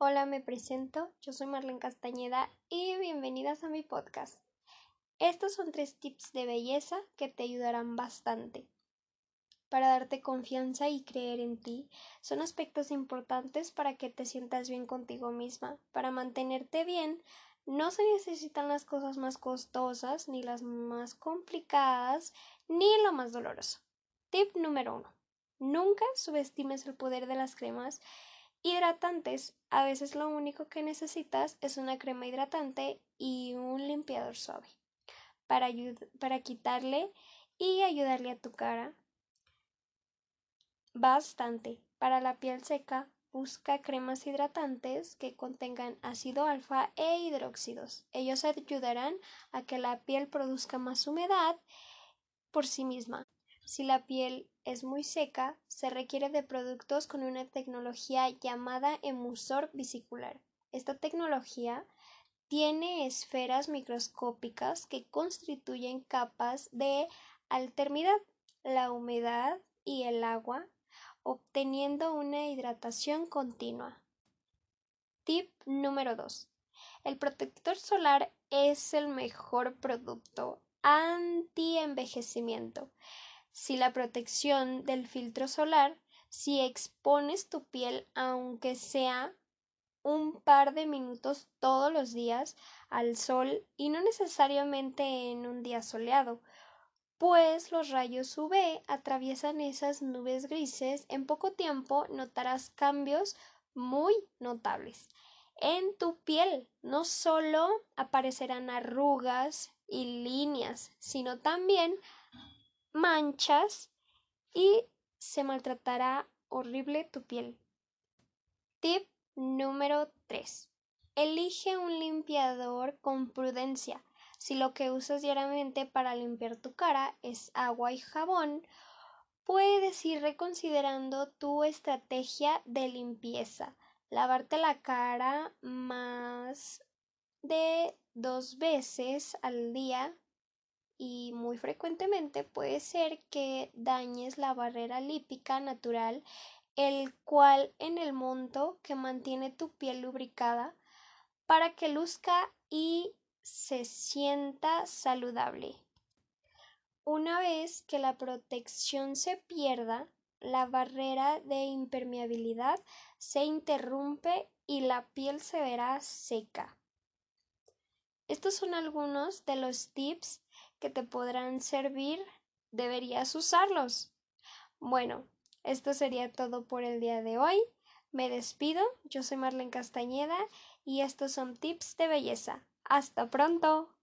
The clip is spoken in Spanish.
Hola, me presento, yo soy Marlene Castañeda y bienvenidas a mi podcast. Estos son tres tips de belleza que te ayudarán bastante para darte confianza y creer en ti. Son aspectos importantes para que te sientas bien contigo misma. Para mantenerte bien, no se necesitan las cosas más costosas, ni las más complicadas, ni lo más doloroso. Tip número uno. Nunca subestimes el poder de las cremas hidratantes. A veces lo único que necesitas es una crema hidratante y un limpiador suave para, para quitarle y ayudarle a tu cara bastante. Para la piel seca, busca cremas hidratantes que contengan ácido alfa e hidróxidos. Ellos ayudarán a que la piel produzca más humedad por sí misma. Si la piel es muy seca, se requiere de productos con una tecnología llamada emusor vesicular. Esta tecnología tiene esferas microscópicas que constituyen capas de alternidad, la humedad y el agua obteniendo una hidratación continua. Tip número 2. El protector solar es el mejor producto anti-envejecimiento. Si la protección del filtro solar, si expones tu piel aunque sea un par de minutos todos los días al sol y no necesariamente en un día soleado, pues los rayos UV atraviesan esas nubes grises, en poco tiempo notarás cambios muy notables. En tu piel no solo aparecerán arrugas y líneas, sino también manchas y se maltratará horrible tu piel. Tip número 3. Elige un limpiador con prudencia. Si lo que usas diariamente para limpiar tu cara es agua y jabón, puedes ir reconsiderando tu estrategia de limpieza. Lavarte la cara más de dos veces al día y muy frecuentemente puede ser que dañes la barrera lípica natural, el cual en el monto que mantiene tu piel lubricada para que luzca y se sienta saludable. Una vez que la protección se pierda, la barrera de impermeabilidad se interrumpe y la piel se verá seca. Estos son algunos de los tips que te podrán servir. Deberías usarlos. Bueno, esto sería todo por el día de hoy. Me despido. Yo soy Marlene Castañeda y estos son tips de belleza. Hasta pronto.